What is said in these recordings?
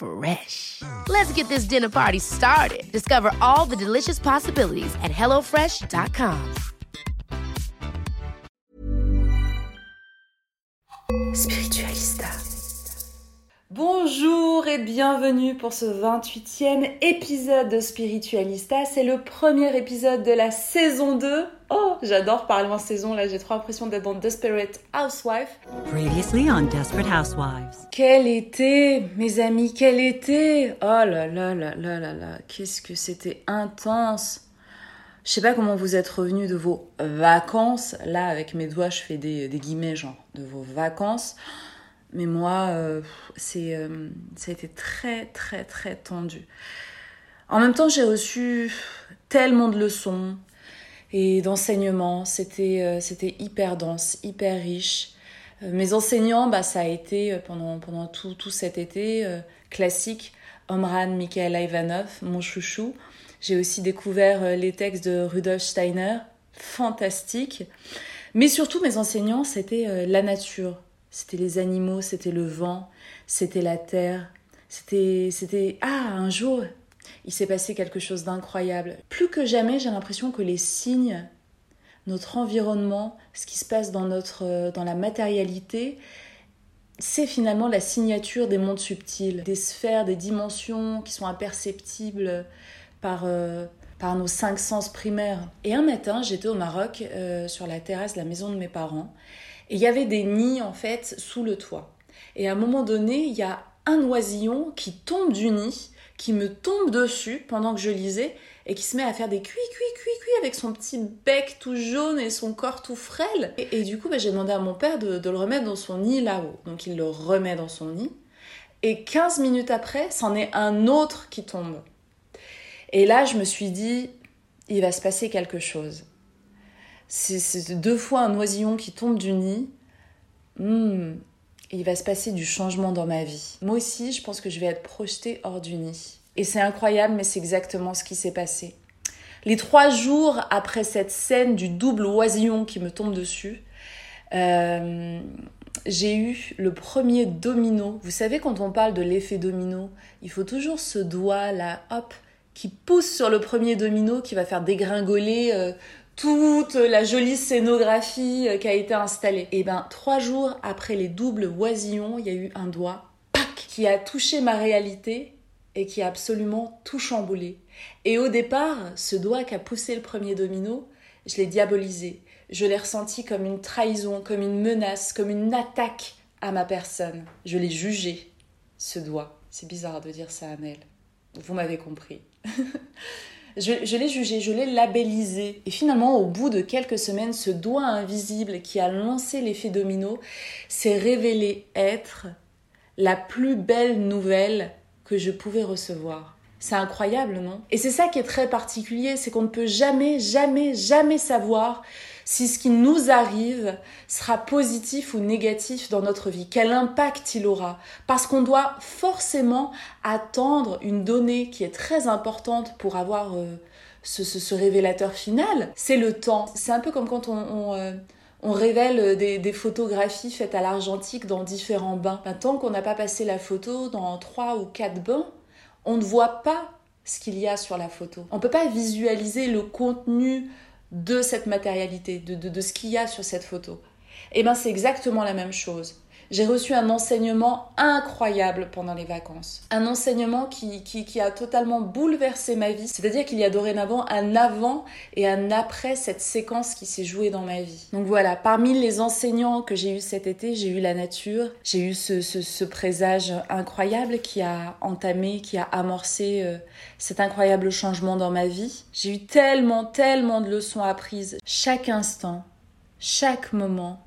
Fresh. Let's get this dinner party started. Discover all the delicious possibilities at hellofresh.com. Spiritualista. Bonjour et bienvenue pour ce 28e épisode de Spiritualista. C'est le premier épisode de la saison 2. Oh, j'adore parler en saison, là j'ai trop l'impression d'être dans Desperate Housewives. Previously on Desperate Housewives. Quel été, mes amis, quel été Oh là là là là là là, qu'est-ce que c'était intense je sais pas comment vous êtes revenus de vos vacances. Là, avec mes doigts, je fais des, des guillemets, genre, de vos vacances. Mais moi, euh, c'est, euh, ça a été très, très, très tendu. En même temps, j'ai reçu tellement de leçons et d'enseignements. C'était, euh, c'était hyper dense, hyper riche. mes enseignants, bah, ça a été pendant, pendant tout, tout cet été classique. Omran Mikhail Ivanov, mon chouchou. J'ai aussi découvert euh, les textes de Rudolf Steiner, fantastique. Mais surtout, mes enseignants, c'était euh, la nature. C'était les animaux, c'était le vent, c'était la terre. C'était, c'était, ah, un jour, il s'est passé quelque chose d'incroyable. Plus que jamais, j'ai l'impression que les signes, notre environnement, ce qui se passe dans notre, euh, dans la matérialité, c'est finalement la signature des mondes subtils, des sphères, des dimensions qui sont imperceptibles par, euh, par nos cinq sens primaires. Et un matin, j'étais au Maroc, euh, sur la terrasse de la maison de mes parents, et il y avait des nids en fait sous le toit. Et à un moment donné, il y a un oisillon qui tombe du nid, qui me tombe dessus pendant que je lisais, et qui se met à faire des cuits, cuits, cuits, cuits avec son petit bec tout jaune et son corps tout frêle. Et, du coup, bah, j'ai demandé à mon père de, le remettre dans son nid là-haut. Donc il le remet dans son nid. Et 15 minutes après, c'en est un autre qui tombe. Et là, je me suis dit, il va se passer quelque chose. C'est deux fois un oisillon qui tombe du nid. Il va se passer du changement dans ma vie. Moi aussi, je pense que je vais être projetée hors du nid. Et c'est incroyable, mais c'est exactement ce qui s'est passé. Les trois jours après cette scène du double oisillon qui me tombe dessus, euh, j'ai eu le premier domino. Vous savez, quand on parle de l'effet domino, il faut toujours ce doigt là, hop, qui pousse sur le premier domino qui va faire dégringoler euh, toute la jolie scénographie euh, qui a été installée. Et ben trois jours après les doubles oisillons, il y a eu un doigt qui a touché ma réalité et qui a absolument tout chamboulé. Et au départ, ce doigt qui a poussé le premier domino, je l'ai diabolisé. Je l'ai ressenti comme une trahison, comme une menace, comme une attaque à ma personne. Je l'ai jugé, ce doigt. C'est bizarre de dire ça, Amel. Vous m'avez compris. je, l'ai jugé, je l'ai labellisé. Et finalement, au bout de quelques semaines, ce doigt invisible qui a lancé l'effet domino s'est révélé être la plus belle nouvelle que je pouvais recevoir. C'est incroyable, non? Et c'est ça qui est très particulier, c'est qu'on ne peut jamais, jamais, jamais savoir si ce qui nous arrive sera positif ou négatif dans notre vie, quel impact il aura? Parce qu'on doit forcément attendre une donnée qui est très importante pour avoir euh, ce, révélateur final, c'est le temps. C'est un peu comme quand on, euh, on révèle des, photographies faites à l'argentique dans différents bains. tant qu'on n'a pas passé la photo dans trois ou quatre bains, on ne voit pas ce qu'il y a sur la photo. On ne peut pas visualiser le contenu de cette matérialité, de, de ce qu'il y a sur cette photo. Eh bien c'est exactement la même chose j'ai reçu un enseignement incroyable pendant les vacances. Un enseignement qui, qui, a totalement bouleversé ma vie. C'est-à-dire qu'il y a dorénavant un avant et un après cette séquence qui s'est jouée dans ma vie. Donc voilà, parmi les enseignants que j'ai eu cet été, j'ai eu la nature, j'ai eu ce, ce, présage incroyable qui a entamé, qui a amorcé euh, cet incroyable changement dans ma vie. J'ai eu tellement, tellement de leçons apprises. Chaque instant, chaque moment,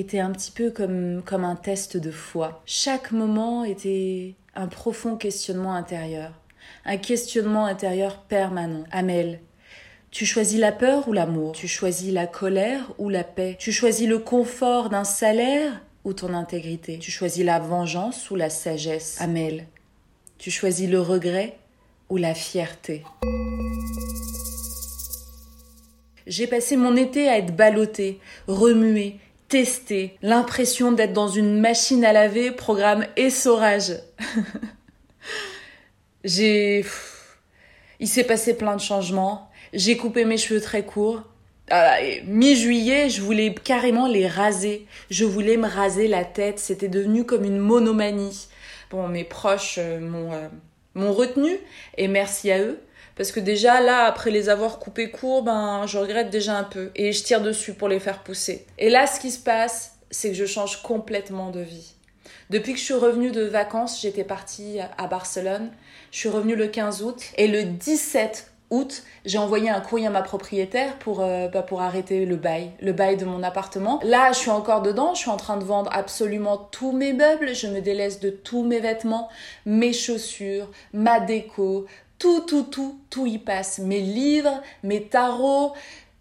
était un petit peu comme, comme un test de foi. Chaque moment était un profond questionnement intérieur, un questionnement intérieur permanent. Amel, tu choisis la peur ou l'amour? Tu choisis la colère ou la paix? Tu choisis le confort d'un salaire ou ton intégrité? Tu choisis la vengeance ou la sagesse? Amel, tu choisis le regret ou la fierté? J'ai passé mon été à être ballotté, remué, tester l'impression d'être dans une machine à laver, programme essorage. J'ai. Il s'est passé plein de changements. J'ai coupé mes cheveux très courts. Ah, mi-juillet, je voulais carrément les raser. Je voulais me raser la tête. C'était devenu comme une monomanie. Bon, mes proches euh, euh, m'ont retenu et merci à eux. Parce que déjà, là, après les avoir coupés courts, ben, je regrette déjà un peu. Et je tire dessus pour les faire pousser. Et là, ce qui se passe, c'est que je change complètement de vie. Depuis que je suis revenue de vacances, j'étais partie à Barcelone. Je suis revenue le 15 août. Et le 17 août, j'ai envoyé un courrier à ma propriétaire pour, euh, bah, pour arrêter le bail, le bail de mon appartement. Là, je suis encore dedans, je suis en train de vendre absolument tous mes meubles, je me délaisse de tous mes vêtements, mes chaussures, ma déco, tout, tout, tout, tout y passe. Mes livres, mes tarots.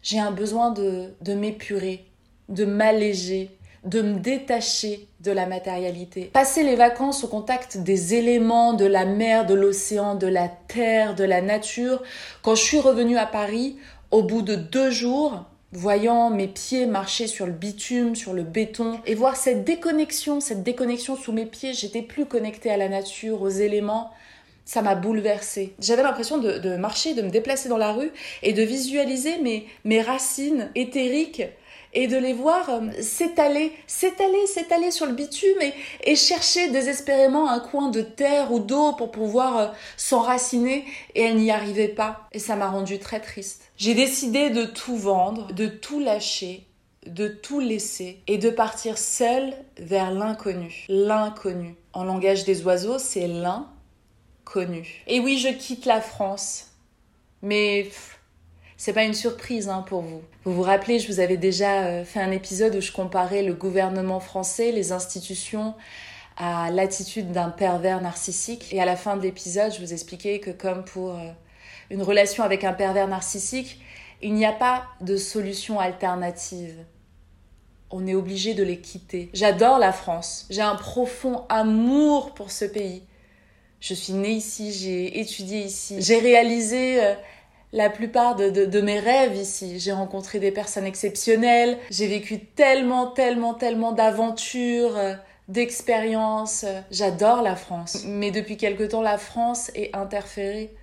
J'ai un besoin de, de m'épurer, de m'alléger, de me détacher de la matérialité. Passer les vacances au contact des éléments, de la mer, de l'océan, de la terre, de la nature. Quand je suis revenue à Paris, au bout de deux jours, voyant mes pieds marcher sur le bitume, sur le béton, et voir cette déconnexion, cette déconnexion sous mes pieds, j'étais plus connectée à la nature, aux éléments ça m'a bouleversée. J'avais l'impression de, marcher, de me déplacer dans la rue et de visualiser mes, racines éthériques et de les voir euh, s'étaler, s'étaler, s'étaler sur le bitume et, et, chercher désespérément un coin de terre ou d'eau pour pouvoir euh, s'enraciner et elle n'y arrivait pas. Et ça m'a rendue très triste. J'ai décidé de tout vendre, de tout lâcher, de tout laisser et de partir seule vers l'inconnu. L'inconnu. En langage des oiseaux, c'est l'un connu. Et oui, je quitte la France. Mais c'est pas une surprise hein, pour vous. Vous vous rappelez, je vous avais déjà euh, fait un épisode où je comparais le gouvernement français, les institutions, à l'attitude d'un pervers narcissique. Et à la fin de l'épisode, je vous expliquais que comme pour euh, une relation avec un pervers narcissique, il n'y a pas de solution alternative. On est obligé de les quitter. J'adore la France. J'ai un profond amour pour ce pays. Je suis née ici, j'ai étudié ici, j'ai réalisé euh, la plupart de, mes rêves ici. J'ai rencontré des personnes exceptionnelles, j'ai vécu tellement, tellement, tellement d'aventures, euh, d'expériences. J'adore la France. Mais depuis quelque temps, la France est interférée.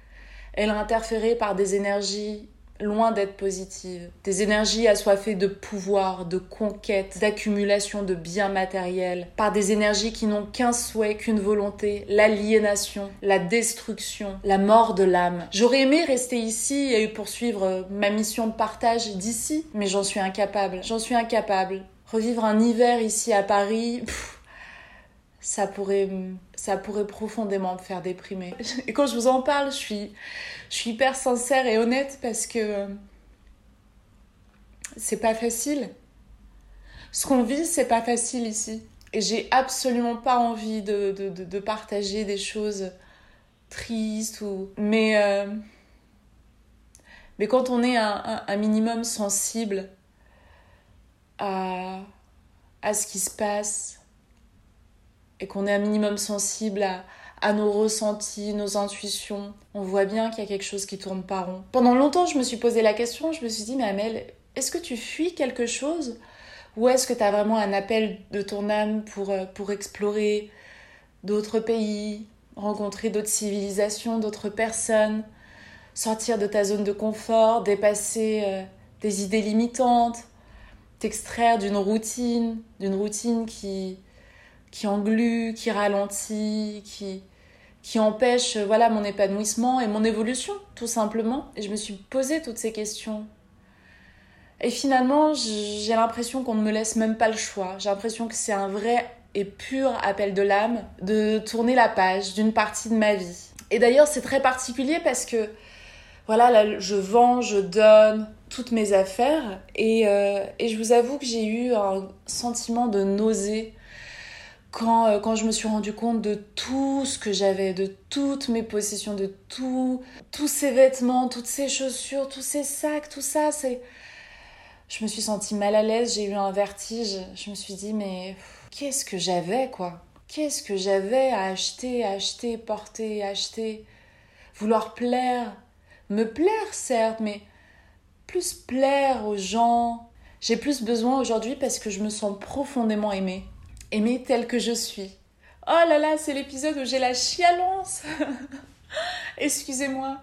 Elle est interférée par des énergies loin d'être positive. Des énergies assoiffées de pouvoir, de conquête, d'accumulation de biens matériels, par des énergies qui n'ont qu'un souhait, qu'une volonté, l'aliénation, la destruction, la mort de l'âme. J'aurais aimé rester ici et poursuivre ma mission de partage d'ici, mais j'en suis incapable. J'en suis incapable. Revivre un hiver ici à Paris, ça pourrait, ça pourrait profondément me faire déprimer. Et quand je vous en parle, je suis, je suis hyper sincère et honnête parce que c'est pas facile. Ce qu'on vit, c'est pas facile ici. Et j'ai absolument pas envie de, de, de, partager des choses tristes ou. Mais. Euh, mais quand on est un, un minimum sensible à, à ce qui se passe, et qu'on est un minimum sensible à, nos ressentis, nos intuitions, on voit bien qu'il y a quelque chose qui tourne pas rond. Pendant longtemps, je me suis posé la question, je me suis dit, mais Amel, est-ce que tu fuis quelque chose? Ou est-ce que tu as vraiment un appel de ton âme pour, euh, pour explorer d'autres pays, rencontrer d'autres civilisations, d'autres personnes, sortir de ta zone de confort, dépasser euh, des idées limitantes, t'extraire d'une routine, d'une routine qui, qui englue, qui ralentit, qui, qui empêche voilà mon épanouissement et mon évolution tout simplement. Et je me suis posé toutes ces questions. Et finalement j'ai l'impression qu'on ne me laisse même pas le choix. J'ai l'impression que c'est un vrai et pur appel de l'âme de tourner la page d'une partie de ma vie. Et d'ailleurs c'est très particulier parce que voilà là je vends je donne toutes mes affaires et, euh, et je vous avoue que j'ai eu un sentiment de nausée quand, euh, quand je me suis rendu compte de tout ce que j'avais, de toutes mes possessions, de tout, tous ces vêtements, toutes ces chaussures, tous ces sacs, tout ça, c'est... Je me suis sentie mal à l'aise, j'ai eu un vertige. Je me suis dit, mais qu'est-ce que j'avais, quoi? Qu'est-ce que j'avais à acheter, acheter, porter, acheter? Vouloir plaire? Me plaire, certes, mais plus plaire aux gens. J'ai plus besoin aujourd'hui parce que je me sens profondément aimée aimer telle que je suis. Oh là là, c'est l'épisode où j'ai la chialance. Excusez-moi.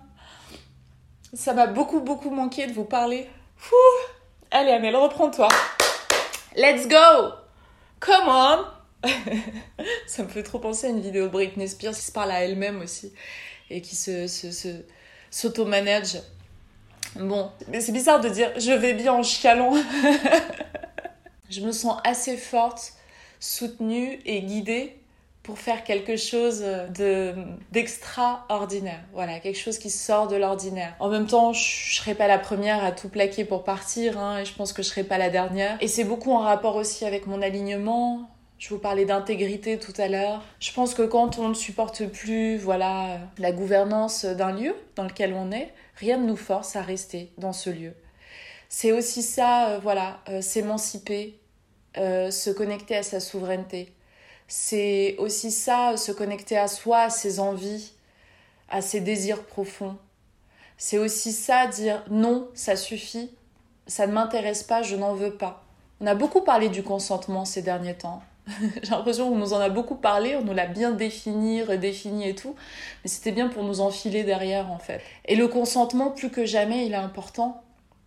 Ça m'a beaucoup, beaucoup manqué de vous parler. Allez, Amel, reprends-toi. Let's go. Come on. Ça me fait trop penser à une vidéo de Britney Spears qui se parle à elle-même aussi et qui se, se, s'auto-manage. Bon, mais c'est bizarre de dire je vais bien en chialant. je me sens assez forte soutenue et guidée pour faire quelque chose de d'extraordinaire. Voilà, quelque chose qui sort de l'ordinaire. En même temps, je, serai pas la première à tout plaquer pour partir, hein, et je pense que je serai pas la dernière. Et c'est beaucoup en rapport aussi avec mon alignement. Je vous parlais d'intégrité tout à l'heure. Je pense que quand on ne supporte plus, voilà, la gouvernance d'un lieu dans lequel on est, rien ne nous force à rester dans ce lieu. C'est aussi ça, euh, voilà, euh, s'émanciper, euh, se connecter à sa souveraineté. C'est aussi ça, se connecter à soi, à ses envies, à ses désirs profonds. C'est aussi ça, dire non, ça suffit, ça ne m'intéresse pas, je n'en veux pas. On a beaucoup parlé du consentement ces derniers temps. J'ai l'impression qu'on nous en a beaucoup parlé, on nous l'a bien défini, redéfini et tout, mais c'était bien pour nous enfiler derrière en fait. Et le consentement, plus que jamais, il est important.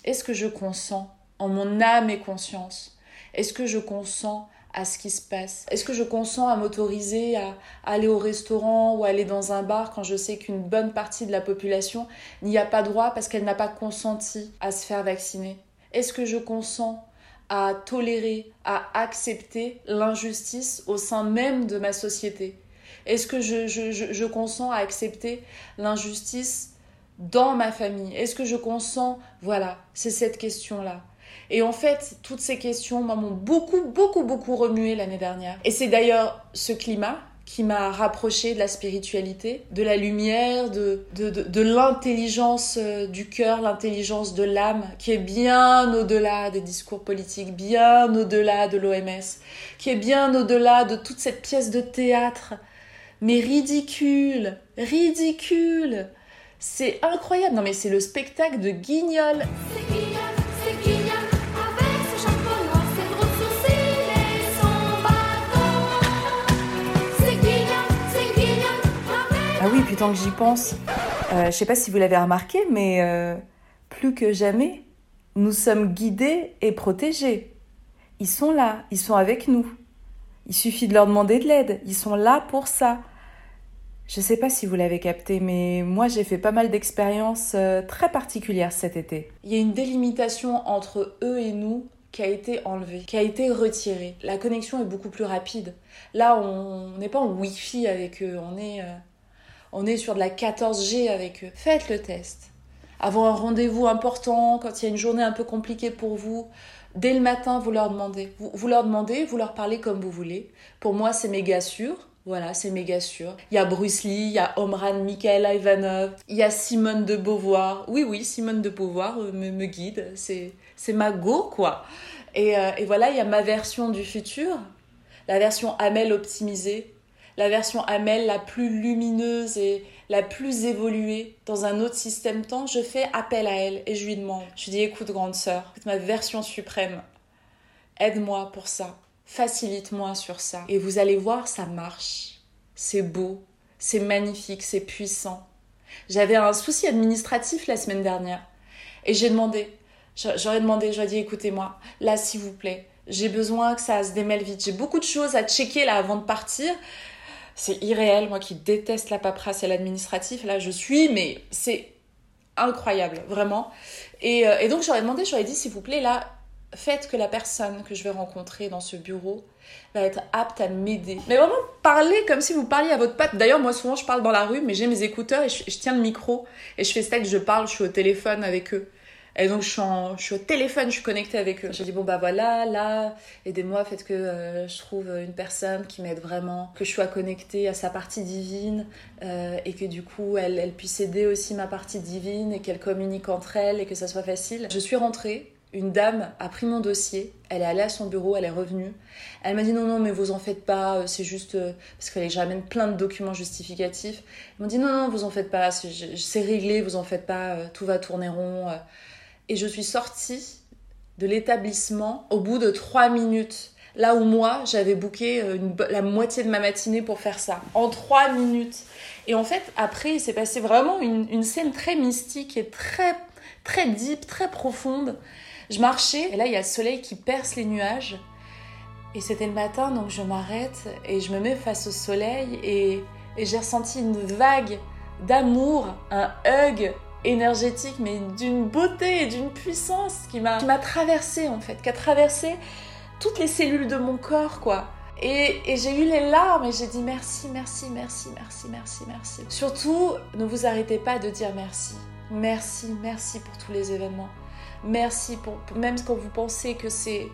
Est-ce que je consens en mon âme et conscience? Est-ce que je consens à ce qui se passe? Est-ce que je consens à m'autoriser à, aller au restaurant ou aller dans un bar quand je sais qu'une bonne partie de la population n'y a pas droit parce qu'elle n'a pas consenti à se faire vacciner? Est-ce que je consens à tolérer, à accepter l'injustice au sein même de ma société? Est-ce que je, je consens à accepter l'injustice dans ma famille? Est-ce que je consens? Voilà, c'est cette question-là. Et en fait, toutes ces questions m'ont beaucoup, beaucoup, beaucoup remué l'année dernière. Et c'est d'ailleurs ce climat qui m'a rapproché de la spiritualité, de la lumière, de, de, de, l'intelligence euh, du cœur, l'intelligence de l'âme, qui est bien au-delà des discours politiques, bien au-delà de l'OMS, qui est bien au-delà de toute cette pièce de théâtre, mais ridicule, ridicule. C'est incroyable. Non mais c'est le spectacle de Guignol. Ah oui, puis tant que j'y pense, euh, je sais pas si vous l'avez remarqué, mais euh, plus que jamais, nous sommes guidés et protégés. Ils sont là, ils sont avec nous. Il suffit de leur demander de l'aide, ils sont là pour ça. Je sais pas si vous l'avez capté, mais moi j'ai fait pas mal d'expériences euh, très particulières cet été. Il y a une délimitation entre eux et nous qui a été enlevée, qui a été retirée. La connexion est beaucoup plus rapide. Là, on n'est pas en Wi-Fi avec eux, on est euh, on est sur de la 14G avec eux. Faites le test. Avant un rendez-vous important, quand il y a une journée un peu compliquée pour vous, dès le matin, vous leur demandez. Vous, leur demandez, vous leur parlez comme vous voulez. Pour moi, c'est méga sûr. Voilà, c'est méga sûr. Il y a Bruce Lee, il y a Omran Mikhail Ivanov, il y a Simone de Beauvoir. Oui, oui, Simone de Beauvoir euh, me, me guide. C'est, c'est ma go, quoi. Et, euh, et voilà, il y a ma version du futur, la version Amel optimisée, la version Amel la plus lumineuse et la plus évoluée dans un autre système temps, je fais appel à elle et je lui demande. Je lui dis écoute grande sœur, ma version suprême, aide-moi pour ça, facilite-moi sur ça. Et vous allez voir, ça marche. C'est beau, c'est magnifique, c'est puissant. J'avais un souci administratif la semaine dernière et j'ai demandé, j'aurais demandé, j'aurais dit écoutez-moi, là s'il vous plaît, j'ai besoin que ça se démêle vite. J'ai beaucoup de choses à checker là avant de partir. C'est irréel, moi qui déteste la paperasse et l'administratif. Là, je suis, mais c'est incroyable, vraiment. Et, euh, et donc, j'aurais demandé, j'aurais dit, s'il vous plaît, là, faites que la personne que je vais rencontrer dans ce bureau va être apte à m'aider. Mais vraiment, parler comme si vous parliez à votre pote. D'ailleurs, moi, souvent, je parle dans la rue, mais j'ai mes écouteurs et je, tiens le micro et je fais ça que je parle, je suis au téléphone avec eux. Et donc, je suis, au téléphone, je suis connectée avec eux. Je dis, bon, bah voilà, là, aidez-moi, faites que euh, je trouve une personne qui m'aide vraiment, que je sois connectée à sa partie divine euh, et que du coup, elle, elle puisse aider aussi ma partie divine et qu'elle communique entre elles et que ça soit facile. Je suis rentrée une dame a pris mon dossier, elle est allée à son bureau, elle est revenue. Elle m'a dit non, non, mais vous en faites pas, euh, c'est juste. Parce que j'amène plein de documents justificatifs. Elle m'a dit non, non, vous en faites pas, c'est réglé, vous en faites pas, tout va tourner rond. Et je suis sortie de l'établissement au bout de trois minutes. Là où moi, j'avais booké la moitié de ma matinée pour faire ça. En trois minutes. Et en fait, après, il s'est passé vraiment une, une scène très mystique et très, très deep, très profonde. Je marchais et là il y a le soleil qui perce les nuages. Et c'était le matin donc je m'arrête et je me mets face au soleil et, j'ai ressenti une vague d'amour, un hug énergétique mais d'une beauté et d'une puissance qui m'a traversé en fait, qui a traversé toutes les cellules de mon corps quoi. Et, et j'ai eu les larmes et j'ai dit merci, merci, merci, merci, merci, merci. Surtout, ne vous arrêtez pas de dire merci. Merci, merci pour tous les événements. Merci pour, même quand vous pensez que c'est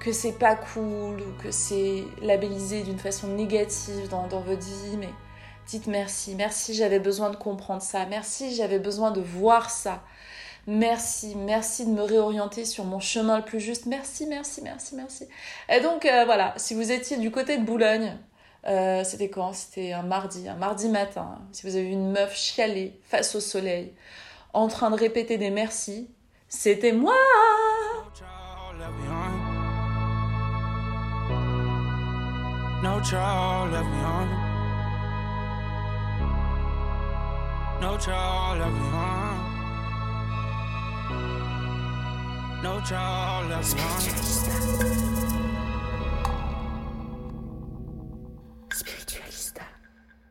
que c'est pas cool ou que c'est labellisé d'une façon négative dans, dans votre vie, mais dites merci. Merci, j'avais besoin de comprendre ça. Merci, j'avais besoin de voir ça. Merci, merci de me réorienter sur mon chemin le plus juste. Merci, merci, merci, merci. Et donc euh, voilà, si vous étiez du côté de Boulogne, euh, c'était quand? C'était un mardi, un mardi matin. Si vous avez vu une meuf chialer face au soleil, en train de répéter des merci, c'était moi No No child left behind. No child left behind.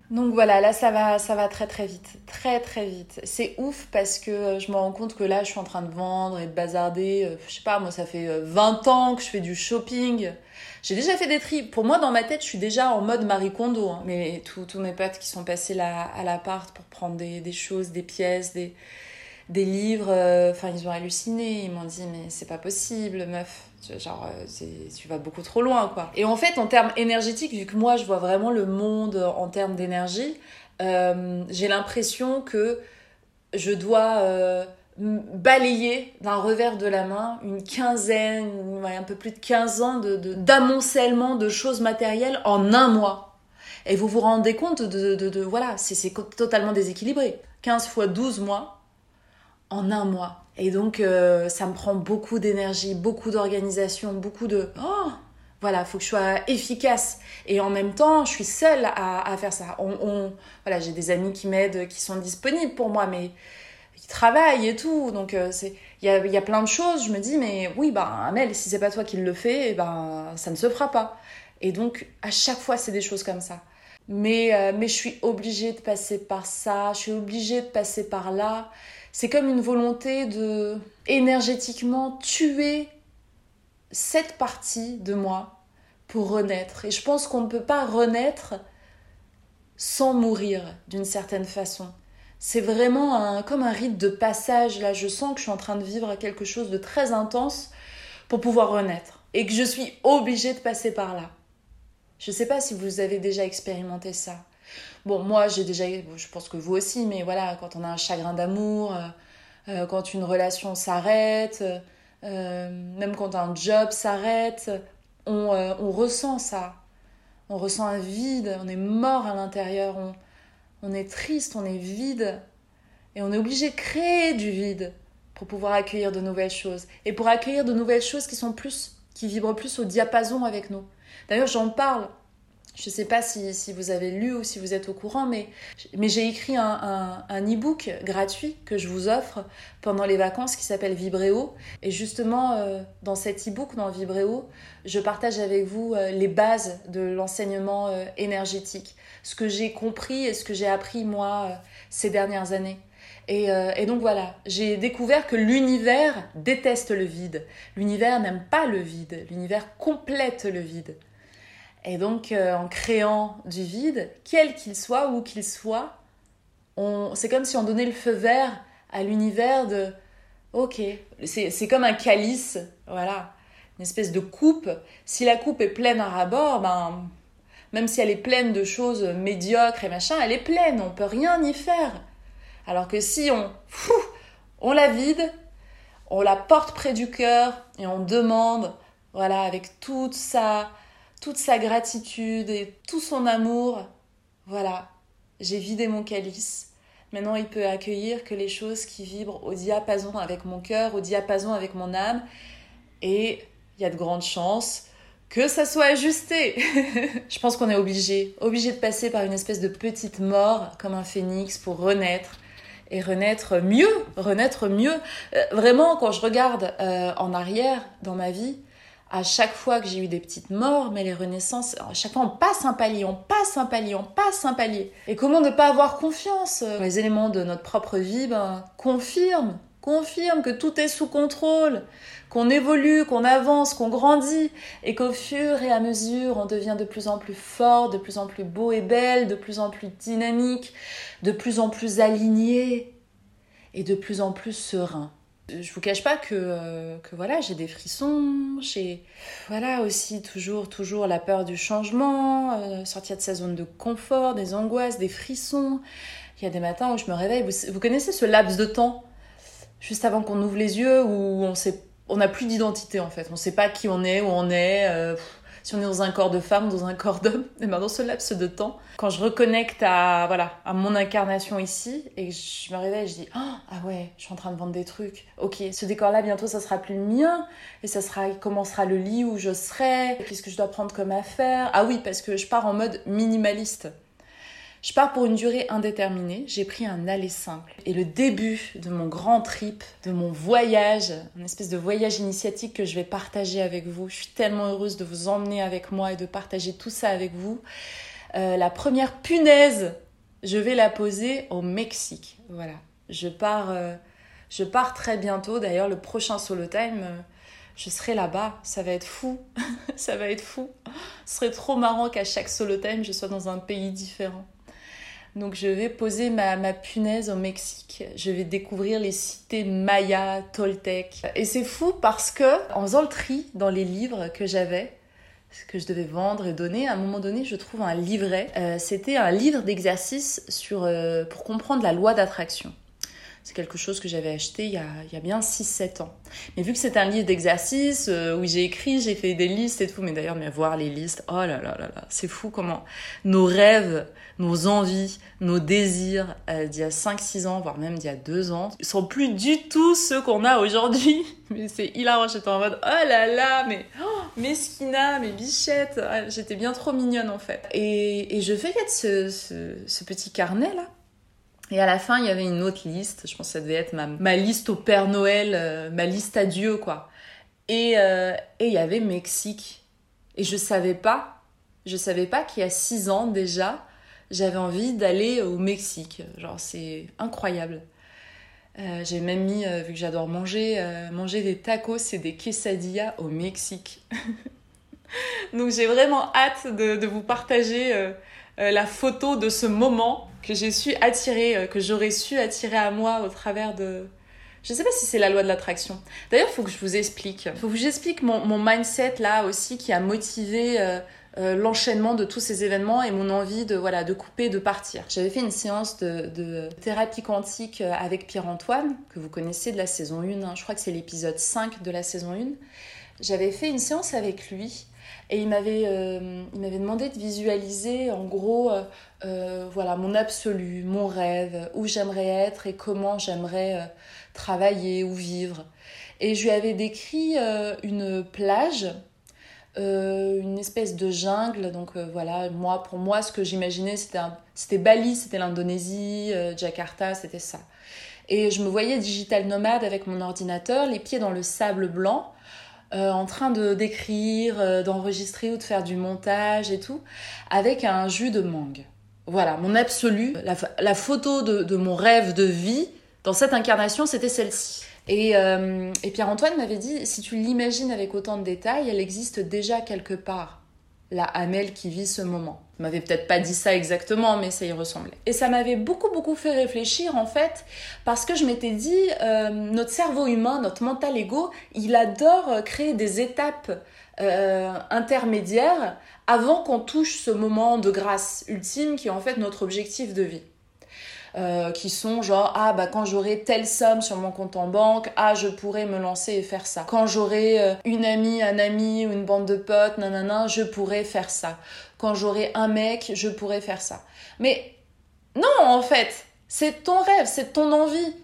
Donc voilà, là ça va, ça va très très vite, très très vite. C'est ouf parce que je me rends compte que là je suis en train de vendre et de bazarder. Euh, je sais pas, moi ça fait 20 euh, ans que je fais du shopping. J'ai déjà fait des tri. Pour moi dans ma tête je suis déjà en mode Marie Kondo. Hein. Mais tous mes potes qui sont passés là à l'appart pour prendre des, des choses, des pièces, des, des livres, euh, enfin ils ont halluciné. Ils m'ont dit mais c'est pas possible meuf Genre, euh, tu vas beaucoup trop loin, quoi. Et en fait, en termes énergétiques, vu que moi, je vois vraiment le monde en termes d'énergie, euh, j'ai l'impression que je dois balayer d'un revers de la main une quinzaine, un peu plus de 15 ans d'amoncellement de, de choses matérielles en un mois. Et vous vous rendez compte de, de, de voilà, c'est totalement déséquilibré. 15 fois 12 mois en un mois. Et donc, euh, ça me prend beaucoup d'énergie, beaucoup d'organisation, beaucoup de... Oh voilà, faut que je sois efficace. Et en même temps, je suis seule à, faire ça. On, voilà, j'ai des amis qui m'aident, qui sont disponibles pour moi, mais ils travaillent et tout. Donc, euh, c'est il y a, y a, plein de choses. Je me dis, mais oui, ben, Amel, si c'est pas toi qui le fais, eh ben, ça ne se fera pas. Et donc, à chaque fois, c'est des choses comme ça. Mais, euh, mais je suis obligée de passer par ça, je suis obligée de passer par là c'est comme une volonté de énergétiquement tuer cette partie de moi pour renaître. Et je pense qu'on ne peut pas renaître sans mourir d'une certaine façon. C'est vraiment un, comme un rite de passage. Là, je sens que je suis en train de vivre quelque chose de très intense pour pouvoir renaître. Et que je suis obligée de passer par là. Je ne sais pas si vous avez déjà expérimenté ça. Bon, moi, j'ai déjà, je pense que vous aussi, mais voilà, quand on a un chagrin d'amour, euh, euh, quand une relation s'arrête, euh, même quand un job s'arrête, on, on, ressent ça. On ressent un vide, on est mort à l'intérieur, on, on est triste, on est vide. Et on est obligé de créer du vide pour pouvoir accueillir de nouvelles choses. Et pour accueillir de nouvelles choses qui sont plus qui vibre plus au diapason avec nous. D'ailleurs, j'en parle je ne sais pas si, vous avez lu ou si vous êtes au courant, mais, j'ai écrit un, un, e-book gratuit que je vous offre pendant les vacances qui s'appelle Vibréo. Et justement, euh, dans cet e-book, dans Vibréo, je partage avec vous euh, les bases de l'enseignement euh, énergétique, ce que j'ai compris et ce que j'ai appris moi ces dernières années. Et donc voilà, j'ai découvert que l'univers déteste le vide. L'univers n'aime pas le vide. L'univers complète le vide. Et donc, euh, en créant du vide, quel qu'il soit, où qu'il soit, c'est comme si on donnait le feu vert à l'univers de ok, c'est comme un calice, voilà, une espèce de coupe. Si la coupe est pleine à rabord, ben, même si elle est pleine de choses médiocres et machin, elle est pleine, on peut rien y faire. Alors que si on, on la vide, on la porte près du cœur et on demande, voilà, avec toute sa toute sa gratitude et tout son amour. Voilà, j'ai vidé mon calice. Maintenant, il peut accueillir que les choses qui vibrent au diapason avec mon cœur, au diapason avec mon âme. Et il y a de grandes chances que ça soit ajusté. Je pense qu'on est obligé, obligé de passer par une espèce de petite mort comme un phénix pour renaître et renaître mieux, renaître mieux. Euh, vraiment, quand je regarde euh, en arrière dans ma vie, à chaque fois que j'ai eu des petites morts, mais les renaissances, à chaque fois on passe un palier, on passe un palier, on passe un palier. Et comment ne pas avoir confiance? Les éléments de notre propre vie ben, confirment, confirment que tout est sous contrôle, qu'on évolue, qu'on avance, qu'on grandit, et qu'au fur et à mesure on devient de plus en plus fort, de plus en plus beau et belle, de plus en plus dynamique, de plus en plus aligné et de plus en plus serein je vous cache pas que, euh, que voilà, j'ai des frissons, j'ai voilà aussi toujours toujours la peur du changement, euh, sortir de sa zone de confort, des angoisses, des frissons. Il y a des matins où je me réveille, vous, connaissez ce laps de temps juste avant qu'on ouvre les yeux où on sait on n'a plus d'identité en fait, on sait pas qui on est, où on est. Euh, si on est dans un corps de femme, dans un corps d'homme, et ben dans ce laps de temps, quand je reconnecte à voilà à mon incarnation ici et je me réveille, je dis oh, ah ouais, je suis en train de vendre des trucs. Ok, ce décor-là bientôt ça sera plus le mien et ça sera comment sera le lit où je serai, qu'est-ce que je dois prendre comme affaire? Ah oui, parce que je pars en mode minimaliste. Je pars pour une durée indéterminée, j'ai pris un aller simple. Et le début de mon grand trip, de mon voyage, une espèce de voyage initiatique que je vais partager avec vous, je suis tellement heureuse de vous emmener avec moi et de partager tout ça avec vous. Euh, la première punaise, je vais la poser au Mexique. Voilà, je pars, euh, je pars très bientôt. D'ailleurs, le prochain solo time, euh, je serai là-bas. Ça va être fou, ça va être fou. Ce serait trop marrant qu'à chaque solo time, je sois dans un pays différent. Donc je vais poser ma, ma, punaise au Mexique. Je vais découvrir les cités mayas, toltèques. Et c'est fou parce que en faisant le tri dans les livres que j'avais, que je devais vendre et donner, à un moment donné, je trouve un livret. Euh, c'était un livre d'exercice euh, pour comprendre la loi d'attraction. C'est quelque chose que j'avais acheté il y a, il y a bien 6-7 ans. Mais vu que c'est un livre d'exercice euh, où j'ai écrit, j'ai fait des listes et tout, mais d'ailleurs, mais voir les listes, oh là là là là, c'est fou comment nos rêves, nos envies, nos désirs euh, d'il y a 5-6 ans, voire même d'il y a 2 ans, sont plus du tout ceux qu'on a aujourd'hui. Mais c'est hilarant, j'étais en mode, oh là là, mais oh, mesquina, mes bichettes, ah, j'étais bien trop mignonne en fait. Et, et je feuillette ce, ce, ce petit carnet là et à la fin, il y avait une autre liste. Je pense que ça devait être ma, ma liste au Père Noël, euh, ma liste à Dieu, quoi. Et, euh, et il y avait Mexique. Et je savais pas, je savais pas qu'il y a six ans déjà, j'avais envie d'aller au Mexique. Genre, c'est incroyable. Euh, j'ai même mis, vu que j'adore manger, manger des tacos et des quesadillas au Mexique. Donc j'ai vraiment hâte de, de vous partager la photo de ce moment que j'ai su attirer, euh, que j'aurais su attirer à moi au travers de... Je ne sais pas si c'est la loi de l'attraction. D'ailleurs, il faut que je vous explique. Faut que j'explique mon, mon, mindset là aussi qui a motivé euh, euh, l'enchaînement de tous ces événements et mon envie de voilà de couper, de partir. J'avais fait une séance de, de thérapie quantique avec Pierre-Antoine, que vous connaissez de la saison 1. Hein. Je crois que c'est l'épisode 5 de la saison 1. J'avais fait une séance avec lui et il m'avait, euh, il m'avait demandé de visualiser en gros euh, euh, voilà, mon absolu, mon rêve, où j'aimerais être et comment j'aimerais travailler ou vivre. Et je lui avais décrit une plage, une espèce de jungle. Donc voilà, moi, pour moi, ce que j'imaginais, c'était, c'était Bali, c'était l'Indonésie, Jakarta, c'était ça. Et je me voyais digital nomade avec mon ordinateur, les pieds dans le sable blanc, en train de d'écrire, d'enregistrer ou de faire du montage et tout, avec un jus de mangue. Voilà, mon absolu, la, photo de, mon rêve de vie dans cette incarnation, c'était celle-ci. Et, euh, et Pierre-Antoine m'avait dit, si tu l'imagines avec autant de détails, elle existe déjà quelque part, la Amel qui vit ce moment. M'avait peut-être pas dit ça exactement, mais ça y ressemblait. Et ça m'avait beaucoup, beaucoup fait réfléchir, en fait, parce que je m'étais dit, euh, notre cerveau humain, notre mental ego, il adore créer des étapes euh, intermédiaires avant qu'on touche ce moment de grâce ultime qui est en fait notre objectif de vie. Euh, qui sont genre ah bah quand j'aurai telle somme sur mon compte en banque ah je pourrais me lancer et faire ça. Quand j'aurai euh, une amie un ami ou une bande de potes nanana je pourrais faire ça. Quand j'aurai un mec je pourrais faire ça. Mais non en fait c'est ton rêve c'est ton envie.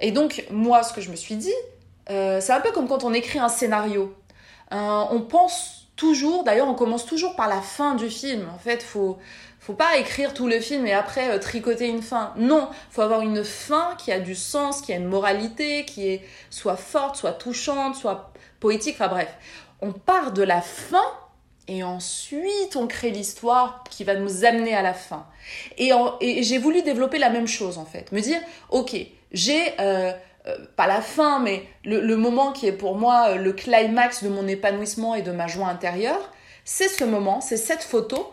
Et donc moi ce que je me suis dit euh, c'est un peu comme quand on écrit un scénario. On pense toujours, d'ailleurs on commence toujours par la fin du film. En fait, faut faut pas écrire tout le film et après euh, tricoter une fin. Non, faut avoir une fin qui a du sens, qui a une moralité, qui est soit forte, soit touchante, soit poétique, enfin bref. On part de la fin et ensuite on crée l'histoire qui va nous amener à la fin. Et, et j'ai voulu développer la même chose en fait. Me dire, ok, j'ai... Euh, euh, pas la fin, mais le, moment qui est pour moi euh, le climax de mon épanouissement et de ma joie intérieure, c'est ce moment, c'est cette photo.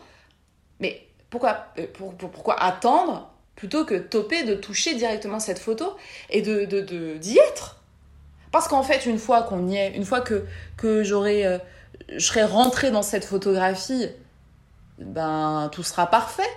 Mais pourquoi, euh, pourquoi attendre plutôt que toper de toucher directement cette photo et de d'y être? Parce qu'en fait, une fois qu'on y est, une fois que, que j'aurai, je serai rentrée dans cette photographie, ben tout sera parfait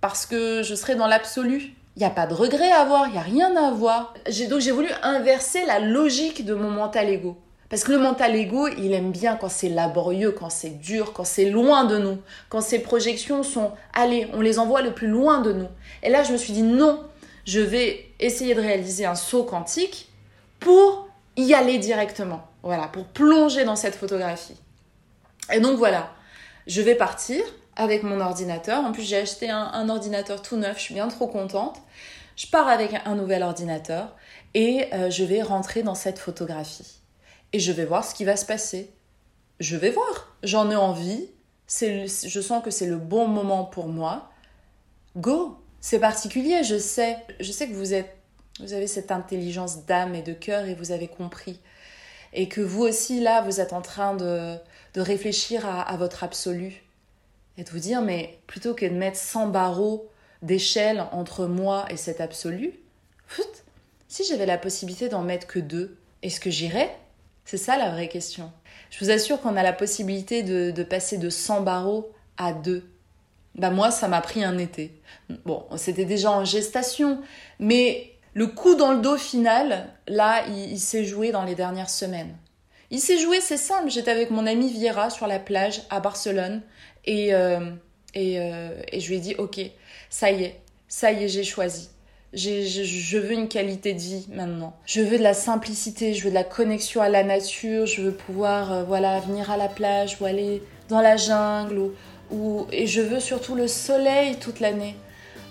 parce que je serai dans l'absolu. Il n'y a pas de regret à avoir, il n'y a rien à avoir. Donc j'ai voulu inverser la logique de mon mental ego. Parce que le mental ego, il aime bien quand c'est laborieux, quand c'est dur, quand c'est loin de nous, quand ces projections sont, allez, on les envoie le plus loin de nous. Et là, je me suis dit, non, je vais essayer de réaliser un saut quantique pour y aller directement. Voilà, pour plonger dans cette photographie. Et donc voilà, je vais partir, avec mon ordinateur. En plus, j'ai acheté un, ordinateur tout neuf, je suis bien trop contente. Je pars avec un nouvel ordinateur et euh, je vais rentrer dans cette photographie. Et je vais voir ce qui va se passer. Je vais voir. J'en ai envie. je sens que c'est le bon moment pour moi. Go C'est particulier, je sais. Je sais que vous êtes, vous avez cette intelligence d'âme et de cœur et vous avez compris. Et que vous aussi, là, vous êtes en train de, réfléchir à votre absolu et de vous dire, mais plutôt que de mettre 100 barreaux d'échelle entre moi et cet absolu, si j'avais la possibilité d'en mettre que deux, est-ce que j'irais? C'est ça la vraie question. Je vous assure qu'on a la possibilité de, passer de 100 barreaux à deux. Bah moi, ça m'a pris un été. Bon, c'était déjà en gestation, mais le coup dans le dos final, là, il s'est joué dans les dernières semaines. Il s'est joué, c'est simple. J'étais avec mon ami Viera sur la plage à Barcelone et, euh, euh, et, je lui ai dit Ok, ça y est, ça y est, j'ai choisi. je veux une qualité de vie maintenant. Je veux de la simplicité, je veux de la connexion à la nature, je veux pouvoir euh, voilà, venir à la plage ou aller dans la jungle. Ou, ou, et je veux surtout le soleil toute l'année.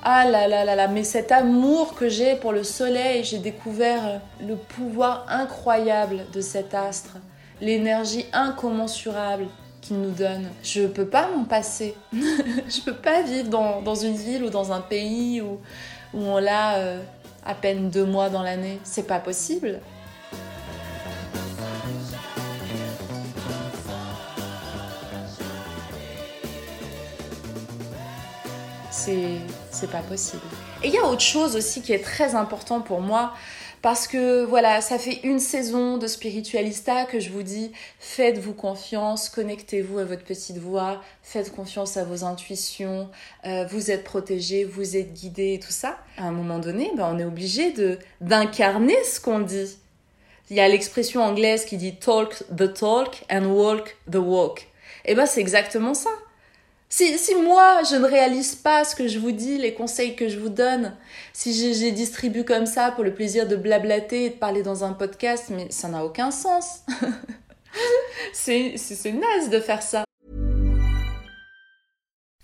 Ah là là là là, mais cet amour que j'ai pour le soleil, j'ai découvert le pouvoir incroyable de cet astre, l'énergie incommensurable qu'il nous donne. Je peux pas m'en passer. je peux pas vivre dans, une ville ou dans un pays où, on l'a euh, à peine deux mois dans l'année. C'est pas possible. C'est pas possible. Et il y a autre chose aussi qui est très important pour moi, parce que voilà, ça fait une saison de spiritualista que je vous dis, faites-vous confiance, connectez-vous à votre petite voix, faites confiance à vos intuitions, euh, vous êtes protégé, vous êtes guidé et tout ça. À un moment donné, ben, on est obligé de d'incarner ce qu'on dit. Il y a l'expression anglaise qui dit talk the talk and walk the walk. Et ben c'est exactement ça Si, moi, je ne réalise pas ce que je vous dis, les conseils que je vous donne, si je les distribue comme ça pour le plaisir de blablater et de parler dans un podcast, mais ça n'a aucun sens. c'est naze de faire ça.